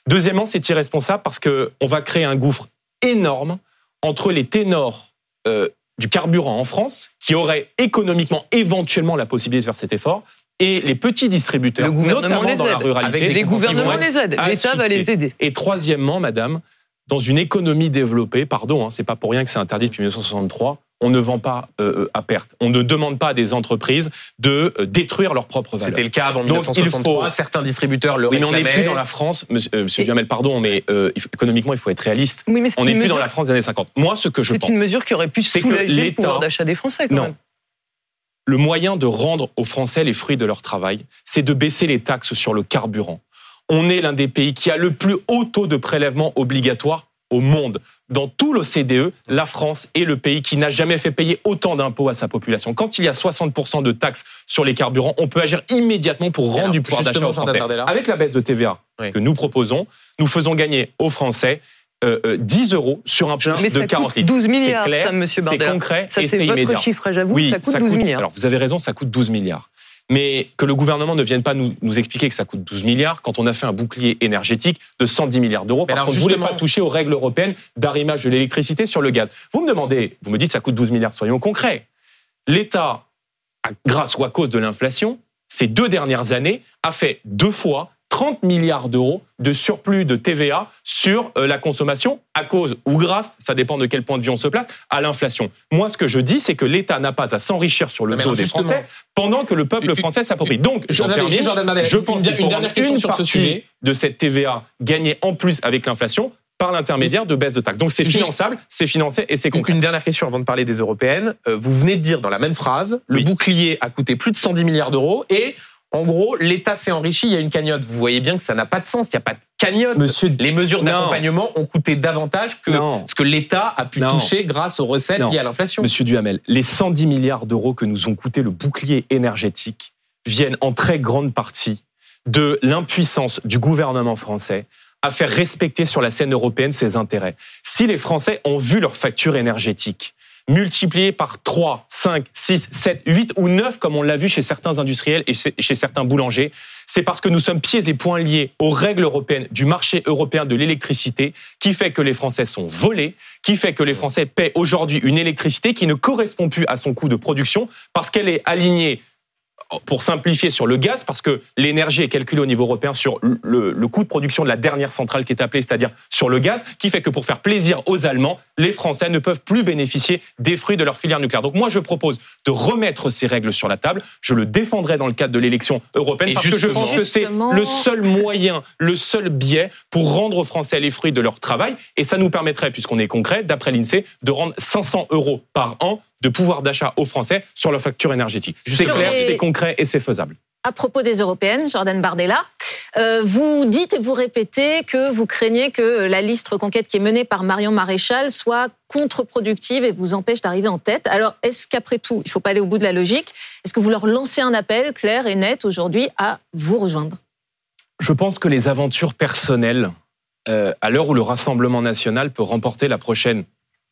Deuxièmement, c'est irresponsable parce qu'on va créer un gouffre énorme entre les ténors euh, du carburant en France, qui auraient économiquement éventuellement la possibilité de faire cet effort, et les petits distributeurs, notamment dans la ruralité. les gouvernements les aident, l'État va les aider. Et troisièmement, madame, dans une économie développée, pardon, hein, c'est pas pour rien que c'est interdit depuis 1963, on ne vend pas euh, à perte. On ne demande pas à des entreprises de euh, détruire leurs propres valeurs. C'était le cas avant 1963. Certains distributeurs le oui, mais on n'est plus dans la France, monsieur, euh, monsieur pardon, mais économiquement, il faut être réaliste. Oui, mais on n'est plus dans la France des années 50. Moi, ce que je pense... C'est une mesure qui aurait pu soulager le pouvoir d'achat des Français, quand non. Même. Le moyen de rendre aux Français les fruits de leur travail, c'est de baisser les taxes sur le carburant. On est l'un des pays qui a le plus haut taux de prélèvement obligatoire au monde. Dans tout l'OCDE, la France est le pays qui n'a jamais fait payer autant d'impôts à sa population. Quand il y a 60% de taxes sur les carburants, on peut agir immédiatement pour rendre du pouvoir d'achat aux Français. Avec la baisse de TVA que nous proposons, nous faisons gagner aux Français 10 euh, euros sur un plein de 40 litres. 12 milliards, c'est clair, C'est concret et c'est immédiat. votre chiffre, j'avoue, ça coûte 12 milliards. Alors vous avez raison, ça coûte 12 milliards mais que le gouvernement ne vienne pas nous, nous, expliquer que ça coûte 12 milliards quand on a fait un bouclier énergétique de 110 milliards d'euros parce qu'on ne voulait pas toucher aux règles européennes d'arrimage de l'électricité sur le gaz. Vous me demandez, vous me dites que ça coûte 12 milliards, soyons concrets. L'État, grâce ou à cause de l'inflation, ces deux dernières années, a fait deux fois 30 milliards d'euros de surplus de TVA sur euh, la consommation à cause ou grâce, ça dépend de quel point de vue on se place, à l'inflation. Moi, ce que je dis, c'est que l'État n'a pas à s'enrichir sur le dos des Français pendant que le peuple français s'approprie. Donc, je pense une, une dernière question sur ce sujet de cette TVA gagnée en plus avec l'inflation par l'intermédiaire de baisse de taxes. Donc c'est finançable, c'est financé et c'est concret. Une dernière question avant de parler des européennes. Euh, vous venez de dire dans la même phrase, le bouclier a coûté plus de 110 milliards d'euros et En gros, l'État s'est enrichi, il y a une cagnotte. Vous voyez bien que ça n'a pas de sens, il n'y a pas de cagnotte. Monsieur... Les mesures d'accompagnement ont coûté davantage que ce que l'État a pu toucher grâce aux recettes liées à l'inflation. Monsieur Duhamel, les 110 milliards d'euros que nous ont coûté le bouclier énergétique viennent en très grande partie de l'impuissance du gouvernement français à faire respecter sur la scène européenne ses intérêts. Si les Français ont vu leur facture énergétique multipliée par 3, 5, 6, 7, 8 ou 9, comme on l'a vu chez certains industriels et chez certains boulangers, c'est parce que nous sommes pieds et poings liés aux règles européennes du marché européen de l'électricité, qui fait que les Français sont volés, qui fait que les Français paient aujourd'hui une électricité qui ne correspond plus à son coût de production parce qu'elle est alignée pour simplifier sur le gaz, parce que l'énergie est calculée au niveau européen sur le, coût de production de la dernière centrale qui est appelée, c'est-à-dire sur le gaz, qui fait que pour faire plaisir aux Allemands, les Français ne peuvent plus bénéficier des fruits de leur filière nucléaire. Donc moi, je propose de remettre ces règles sur la table. Je le défendrai dans le cadre de l'élection européenne, parce que je pense que c'est le seul moyen, le seul biais pour rendre aux Français les fruits de leur travail. Et ça nous permettrait, puisqu'on est concret, d'après l'INSEE, de rendre 500 euros par an de pouvoir d'achat aux Français sur leur facture énergétique. C'est clair, c'est concret et c'est faisable. À propos des européennes, Jordan Bardella, euh, vous dites et vous répétez que vous craignez que la liste reconquête qui est menée par Marion Maréchal soit contre-productive et vous empêche d'arriver en tête. Alors, est-ce qu'après tout, il ne faut pas aller au bout de la logique, est-ce que vous leur lancez un appel clair et net aujourd'hui à vous rejoindre? Je pense que les aventures personnelles, euh, à l'heure où le Rassemblement national peut remporter la prochaine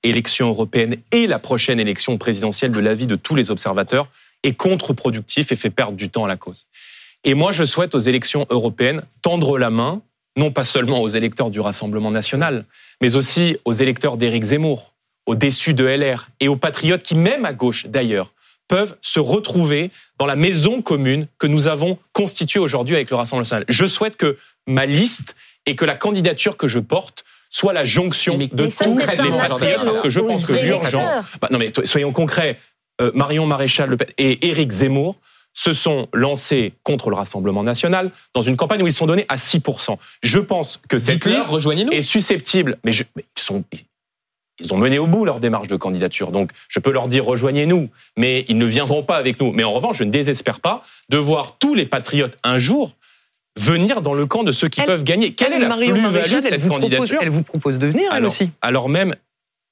élection européenne et la prochaine élection présidentielle de l'avis de tous les observateurs est contre-productif et fait perdre du temps à la cause. Et moi, je souhaite aux élections européennes tendre la main, non pas seulement aux électeurs du Rassemblement national, mais aussi aux électeurs d'Éric Zemmour, aux déçus de LR et aux patriotes qui, même à gauche d'ailleurs, peuvent se retrouver dans la maison commune que nous avons constituée aujourd'hui avec le Rassemblement national. Je souhaite que ma liste et que la candidature que je porte soit la jonction de tous les patriotes, parce que je pense que l'urgence... Bah, non mais soyons concrets, euh, Marion Maréchal Le Pen et Éric Zemmour se sont lancés contre le Rassemblement national dans une campagne où ils sont donnés à 6%. Je pense que cette liste est susceptible, mais, ils, sont, ils ont mené au bout leur démarche de candidature. Donc, je peux leur dire rejoignez-nous, mais ils ne viendront pas avec nous. Mais en revanche, je ne désespère pas de voir tous les patriotes un jour venir dans le camp de ceux qui peuvent gagner. Quelle est la plus-value de cette candidature Elle vous propose de venir, elle aussi. Alors même,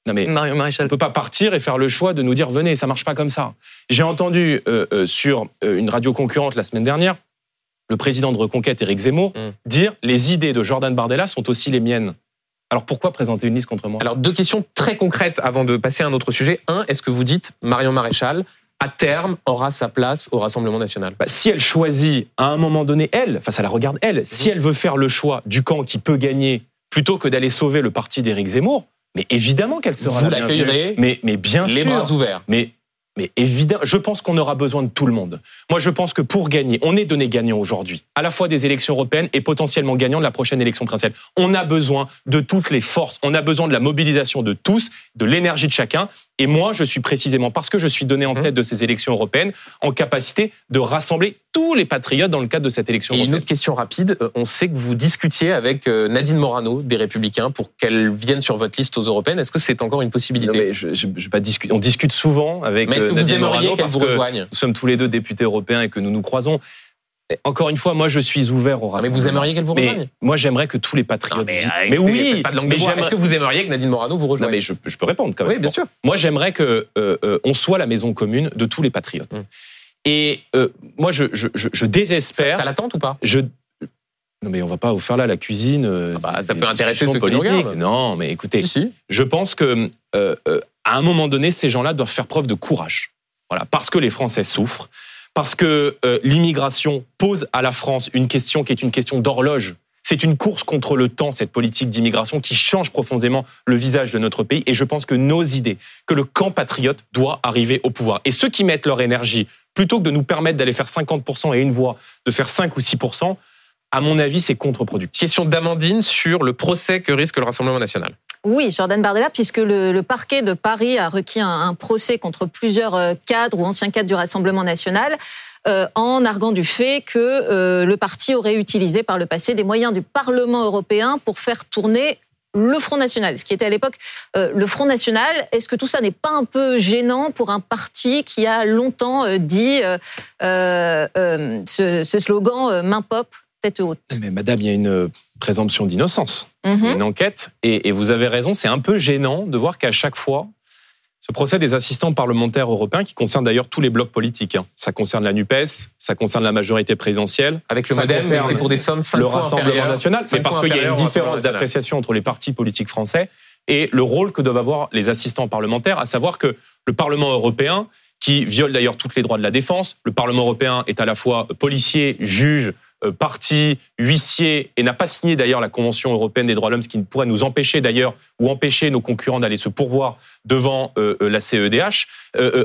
non mais Marion Maréchal. on peut pas partir et faire le choix de nous dire venez, ça marche pas comme ça. J'ai entendu euh, euh, sur euh, une radio concurrente la semaine dernière le président de Reconquête, Éric Zemmour, mm. dire les idées de Jordan Bardella sont aussi les miennes. Alors pourquoi présenter une liste contre moi? Alors deux questions très concrètes avant de passer à un autre sujet. Un, est-ce que vous dites Marion Maréchal à terme, aura sa place au Rassemblement national bah, Si elle choisit à un moment donné, elle, enfin ça la regarde elle, si elle veut faire le choix du camp qui peut gagner plutôt que d'aller sauver le parti d'Éric Zemmour, mais évidemment qu'elle sera Vous l'accueillerez mais, mais bien les sûr. bras ouverts. Mais mais évidemment, je pense qu'on aura besoin de tout le monde. Moi, je pense que pour gagner, on est donné gagnant aujourd'hui, à la fois des élections européennes et potentiellement gagnant de la prochaine élection présidentielle. On a besoin de toutes les forces, on a besoin de la mobilisation de tous, de l'énergie de chacun. Et moi, je suis précisément, parce que je suis donné en mmh. tête de ces élections européennes, en capacité de rassembler tous les patriotes dans le cadre de cette élection et européenne. une autre question rapide. Euh, on sait que vous discutiez avec euh, Nadine Morano des Républicains pour qu'elle vienne sur votre liste aux européennes. Est-ce que c'est encore une possibilité? Je, je, je, pas. On discute souvent avec mais est-ce que vous aimeriez qu'elle vous rejoigne? Nous sommes tous les deux députés européens et que nous nous croisons. Encore une fois, moi, je suis ouvert au rassemblement. Ah, mais vous aimeriez qu'elle vous rejoigne Moi, j'aimerais que tous les patriotes. mais, mais, oui, pas de langue mais Est-ce que vous aimeriez que Nadine Morano vous rejoigne non, mais je, je, peux répondre quand même. Oui, bien sûr. Moi, j'aimerais que euh, euh, on soit la maison commune de tous les patriotes. Hum. Et euh, moi, je, je, je désespère. Ça, ça l'attend ou pas Je non mais on va pas vous faire là la cuisine. Ah bah, ça peut intéresser ceux politiques. qui Non, mais écoutez, si, si. je pense que euh, à un moment donné, ces gens-là doivent faire preuve de courage. Voilà, parce que les Français souffrent, parce que euh, l'immigration pose à la France une question qui est une question d'horloge. C'est une course contre le temps, cette politique d'immigration qui change profondément le visage de notre pays. Et je pense que nos idées, que le camp patriote doit arriver au pouvoir. Et ceux qui mettent leur énergie, plutôt que de nous permettre d'aller faire 50% et une voix, de faire 5 ou 6%, à mon avis, c'est contre-productif. Question d'Amandine sur le procès que risque le Rassemblement national. Oui, Jordan Bardella, puisque le, parquet de Paris a requis un, procès contre plusieurs euh, cadres ou anciens cadres du Rassemblement national. Euh, en arguant du fait que euh, le parti aurait utilisé par le passé des moyens du Parlement européen pour faire tourner le Front National, ce qui était à l'époque le Front National. Est-ce que tout ça n'est pas un peu gênant pour un parti qui a longtemps dit ce, slogan main pop, tête haute Mais madame, il y a une présomption d'innocence, mhm. une enquête, et vous avez raison, c'est un peu gênant de voir qu'à chaque fois, ce procès des assistants parlementaires européens, qui concerne d'ailleurs tous les blocs politiques. Hein. Ça concerne la NUPES, ça concerne la majorité présidentielle. Avec le MoDem, c'est pour des sommes 5 Le Rassemblement national, c'est parce qu'il y a une différence d'appréciation entre les partis politiques français et le rôle que doivent avoir les assistants parlementaires, à savoir que le Parlement européen, qui viole d'ailleurs tous les droits de la défense, le Parlement européen est à la fois policier, juge, euh, parti, huissier, et n'a pas signé d'ailleurs la Convention européenne des droits de l'homme, ce qui pourrait nous empêcher d'ailleurs ou empêcher nos concurrents d'aller se pourvoir devant euh, euh, la CEDH,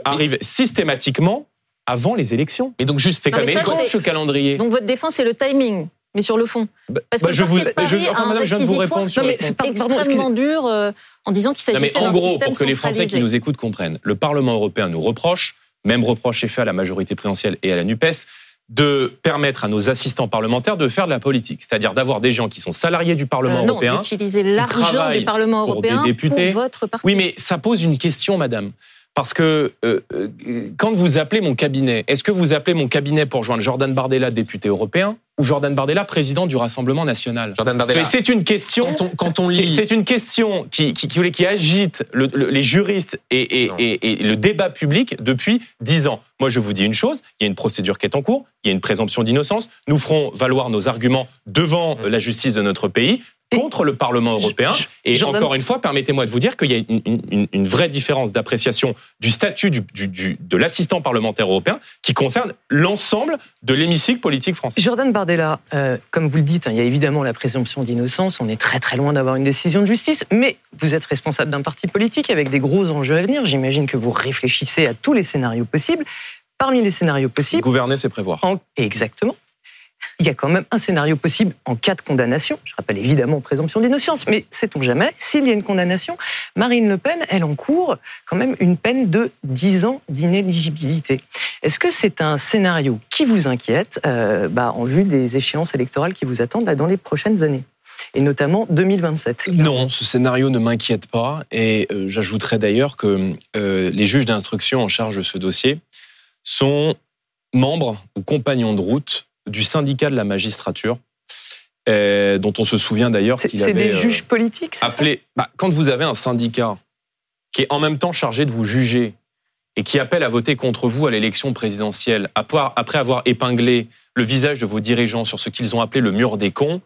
arrive systématiquement avant les élections. Et donc juste, fait quand même ce calendrier. Donc votre défense, c'est le timing mais sur le fond. Bah, Parce que bah, je vous, je, enfin, madame, je viens de vous répondre sur extrêmement dur en disant qu'il s'agissait d'un système En gros, pour que les Français qui nous écoutent comprennent, le Parlement européen nous reproche, même reproche est fait à la majorité présidentielle et à la NUPES, de permettre à nos assistants parlementaires de faire de la politique, c'est-à-dire d'avoir des gens qui sont salariés du Parlement euh, non, européen, d'utiliser l'argent du Parlement européen pour, votre parti. Oui, mais ça pose une question, madame. Parce que euh, euh, quand vous appelez mon cabinet, est-ce que vous appelez mon cabinet pour joindre Jordan Bardella, député européen, ou Jordan Bardella, président du Rassemblement national? Jordan Bardella. C'est une question. Quand on, lit, c'est une question qui qui, qui, qui agite les juristes et, et, et, le débat public depuis dix ans. Moi, je vous dis une chose il y a une procédure qui est en cours, il y a une présomption d'innocence. Nous ferons valoir nos arguments devant mmh. la justice de notre pays contre le Parlement européen. Et encore une fois, permettez-moi de vous dire qu'il y a une, vraie différence d'appréciation du statut du, de l'assistant parlementaire européen qui concerne l'ensemble de l'hémicycle politique français. Jordan Bardella, euh, comme vous le dites, hein, il y a évidemment la présomption d'innocence. On est très très loin d'avoir une décision de justice, mais vous êtes responsable d'un parti politique avec des gros enjeux à venir. J'imagine que vous réfléchissez à tous les scénarios possibles. Parmi les scénarios possibles, gouverner, c'est prévoir. Exactement il y a quand même un scénario possible en cas de condamnation. Je rappelle évidemment présomption d'innocence, mais sait-on jamais, s'il y a une condamnation, Marine Le Pen, elle encourt quand même une peine de 10 ans d'inéligibilité. Est-ce que c'est un scénario qui vous inquiète euh, bah, en vue des échéances électorales qui vous attendent dans les prochaines années? Et notamment 2027. Non, ce scénario ne m'inquiète pas et euh, j'ajouterais d'ailleurs que euh, les juges d'instruction en charge de ce dossier sont membres ou compagnons de route du syndicat de la magistrature, euh, dont on se souvient d'ailleurs qu'il avait... C'est des euh, juges politiques, appelé, bah, Quand vous avez un syndicat qui est en même temps chargé de vous juger et qui appelle à voter contre vous à l'élection présidentielle, après avoir épinglé le visage de vos dirigeants sur ce qu'ils ont appelé le mur des cons...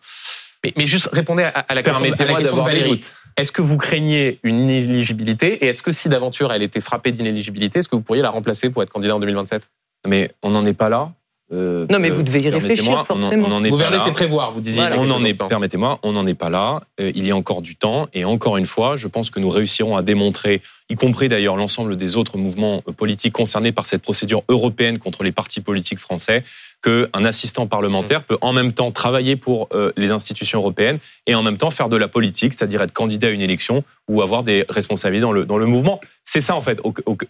Mais, mais juste répondez à, la question, à la question de Valérie. Est-ce que vous craignez une inéligibilité Et est-ce que si d'aventure elle était frappée d'inéligibilité, est-ce que vous pourriez la remplacer pour être candidat en 2027 Mais on n'en est pas là. Euh, non, mais vous devez y réfléchir forcément. On, Gouverner, c'est prévoir, vous disiez. on en est, permettez-moi, on n'en est pas là. Euh, il y a encore du temps. Et encore une fois, je pense que nous réussirons à démontrer, y compris d'ailleurs l'ensemble des autres mouvements politiques concernés par cette procédure européenne contre les partis politiques français, qu'un assistant parlementaire mm. peut en même temps travailler pour euh, les institutions européennes et en même temps faire de la politique, c'est-à-dire être candidat à une élection ou avoir des responsabilités dans le, dans le mouvement. C'est ça, en fait,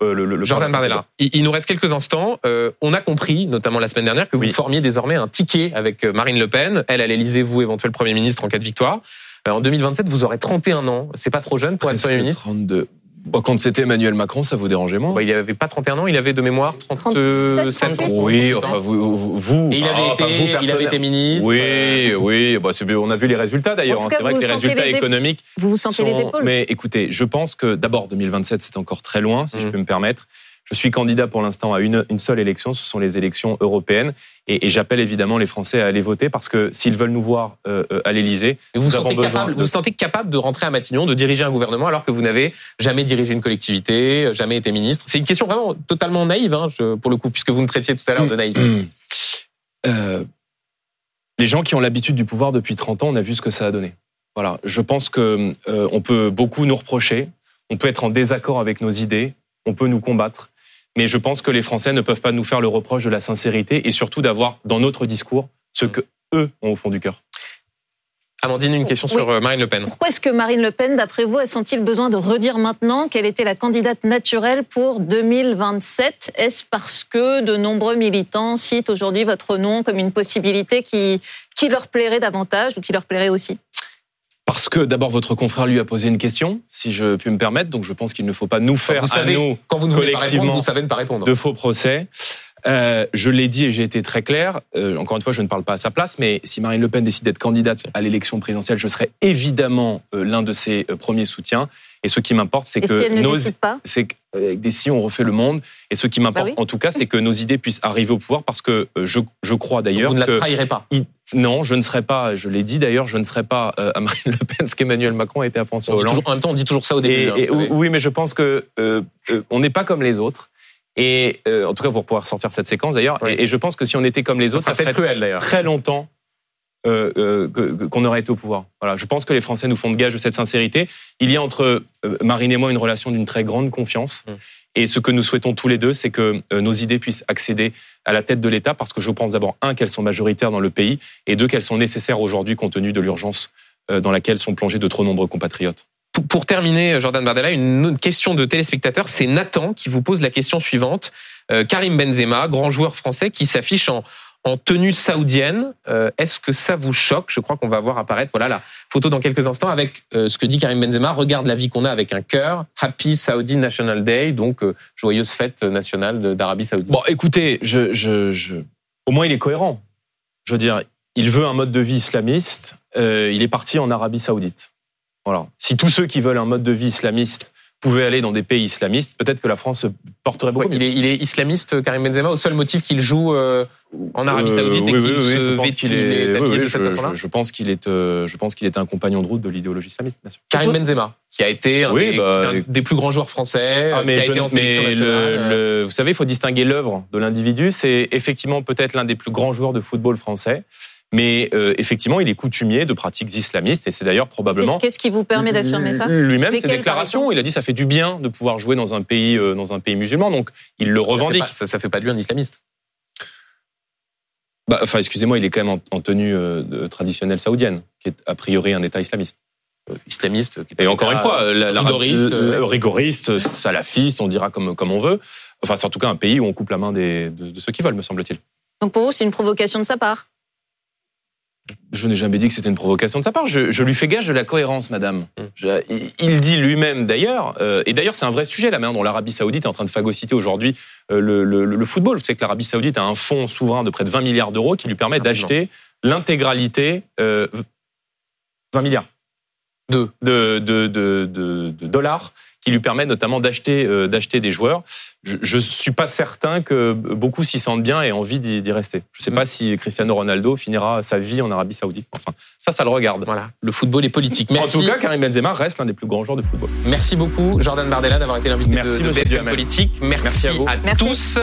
euh, le, Jordan Bardella. Il, nous reste quelques instants. Euh, on a compris, notamment la semaine dernière, que vous formiez désormais un ticket avec Marine Le Pen. Elle à l'Élysée, vous, éventuel Premier ministre en cas de victoire. En 2027, vous aurez 31 ans. C'est pas trop jeune pour être Premier ministre 32. Bon, quand c'était Emmanuel Macron, ça vous dérangeait moins bah, Il n'avait pas 31 ans, il avait de mémoire 37, ans. Oui, enfin vous, vous Et il avait, ah, été, il avait été ministre. Oui, oui, bah, on a vu les résultats d'ailleurs. Hein. C'est vrai que les résultats économiques. Vous vous sentez les épaules. Mais écoutez, je pense que d'abord 2027, c'est encore très loin, si je mmh. peux me permettre. Je suis candidat pour l'instant à une, une, seule élection, ce sont les élections européennes. Et, et j'appelle évidemment les Français à aller voter parce que s'ils veulent nous voir euh, euh à l'Élysée, vous, vous, avons capable, vous sentez capable de rentrer à Matignon, de diriger un gouvernement alors que vous n'avez jamais dirigé une collectivité, jamais été ministre? C'est une question vraiment totalement naïve, hein, je, pour le coup, puisque vous me traitiez tout à l'heure de naïve. euh, les gens qui ont l'habitude du pouvoir depuis 30 ans, on a vu ce que ça a donné. Voilà, je pense que euh, on peut beaucoup nous reprocher, on peut être en désaccord avec nos idées, on peut nous combattre. Mais je pense que les Français ne peuvent pas nous faire le reproche de la sincérité et surtout d'avoir dans notre discours ce que eux ont au fond du cœur. Amandine, une question sur euh, Marine Le Pen. Pourquoi est-ce que Marine Le Pen, d'après vous, a senti le besoin de redire maintenant qu'elle était la candidate naturelle pour 2027 Est-ce parce que de nombreux militants citent aujourd'hui votre nom comme une possibilité qui, qui leur plairait davantage ou qui leur plairait aussi? Parce que d'abord votre confrère lui a posé une question, si je puis me permettre, donc je pense qu'il ne faut pas nous faire vous savez, à nous quand vous ne collectivement pas vous savez ne pas répondre. de faux procès. Euh, je l'ai dit et j'ai été très clair. Euh, encore une fois, je ne parle pas à sa place, mais si Marine Le Pen décide d'être candidate à l'élection présidentielle, je serai évidemment euh, l'un de ses premiers soutiens. Et ce qui m'importe, c'est que si elle ne nos, pas c'est avec des si on refait le monde. Et ce qui m'importe, bah oui. en tout cas, c'est que nos idées puissent arriver au pouvoir, parce que je, je crois d'ailleurs vous ne que la trahirez pas. Il, non, je ne serai pas. Je l'ai dit d'ailleurs, je ne serai pas à Marine Le Pen ce qu'Emmanuel Macron a été à François Hollande. Toujours, en même temps, on dit toujours ça au début. Et, hein, et, oui, mais je pense que on n'est pas comme les autres. Et euh, en tout cas, pour pouvoir sortir cette séquence d'ailleurs. Oui. Et, et, je pense que si on était comme les autres, ça, ça ferait cruel, très longtemps euh, euh, qu'on aurait été au pouvoir. Voilà. Je pense que les Français nous font de gage de cette sincérité. Il y a entre euh, Marine et moi une relation d'une très grande confiance. Mmh. Et ce que nous souhaitons tous les deux, c'est que euh, nos idées puissent accéder à la tête de l'État, parce que je pense d'abord, un, qu'elles sont majoritaires dans le pays, et deux, qu'elles sont nécessaires aujourd'hui compte tenu de l'urgence dans laquelle sont plongés de trop nombreux compatriotes. Pour terminer, Jordan Bardella, une question de téléspectateur, c'est Nathan qui vous pose la question suivante. Karim Benzema, grand joueur français qui s'affiche en, en tenue saoudienne. Euh, Est-ce que ça vous choque? Je crois qu'on va voir apparaître voilà la photo dans quelques instants avec euh, ce que dit Karim Benzema. Regarde la vie qu'on a avec un cœur. Happy Saudi National Day, donc euh, joyeuse fête nationale d'Arabie Saoudite. Bon, écoutez, je, je, je... au moins il est cohérent. Je veux dire, il veut un mode de vie islamiste. Euh, il est parti en Arabie Saoudite. Voilà. Si tous ceux qui veulent un mode de vie islamiste pouvaient aller dans des pays islamistes, peut-être que la France se porterait beaucoup ouais, mieux. Il est, il est islamiste, Karim Benzema, au seul motif qu'il joue euh, en Arabie Saoudite euh, et oui, qu'il oui, se je pense vêtit qu'il est, oui, de oui, cette je, façon-là. je, je pense qu'il est, euh, je pense qu'il est un compagnon de route de l'idéologie islamiste, bien sûr. Karim Benzema, qui a été un, Oui, des, bah, un des plus grands joueurs français, Ah, qui mais a je- été en sélection mais nationale. le- le- vous savez, il faut distinguer l'œuvre de l'individu. C'est effectivement peut-être l'un des plus grands joueurs de football français, mais euh, effectivement, il est coutumier de pratiques islamistes et c'est d'ailleurs probablement Qu'est-ce qui vous permet d'affirmer ça? Lui-même ses déclarations. Il a dit ça fait du bien de pouvoir jouer dans un pays euh, dans un pays musulman, donc il le ça fait revendique. pas- Ça, ça fait pas de lui un islamiste. Bah, enfin, excusez-moi, il est quand même en, en tenue euh, de- traditionnelle saoudienne, qui est a priori un État islamiste. Euh, Islamiste. Qui est Et encore une fois, euh, la, rigoriste. euh, salafiste, on dira comme comme on veut. Enfin, c'est en tout cas un pays où on coupe la main des, de, de ceux qui veulent, me semble-t-il. Donc pour vous, c'est une provocation de sa part? Je n'ai jamais dit que c'était une provocation de sa part. Je, je lui fais gage de la cohérence, madame. Mm. Je- il- dit lui-même d'ailleurs, euh, et d'ailleurs c'est un vrai sujet, la manière dont l'Arabie Saoudite est en train de phagocyter aujourd'hui euh, le, le- le football. Vous savez que l'Arabie Saoudite a un fonds souverain de près de 20 milliards d'euros qui lui permet d'acheter l'intégralité, euh, 20 milliards de, de, de- de dollars qui lui permet notamment d'acheter euh, d'acheter des joueurs. Je ne suis pas certain que beaucoup s'y sentent bien et aient envie d'y rester. Je ne sais pas si Cristiano Ronaldo finira sa vie en Arabie Saoudite. Enfin, ça, ça le regarde. Voilà, le football est politique. Merci. En tout cas, Karim Benzema reste l'un des plus grands joueurs de football. Merci beaucoup, Jordan Bardella, d'avoir été l'invité de, Merci, de BFM. Politique. Merci, Merci à vous. Merci. tous.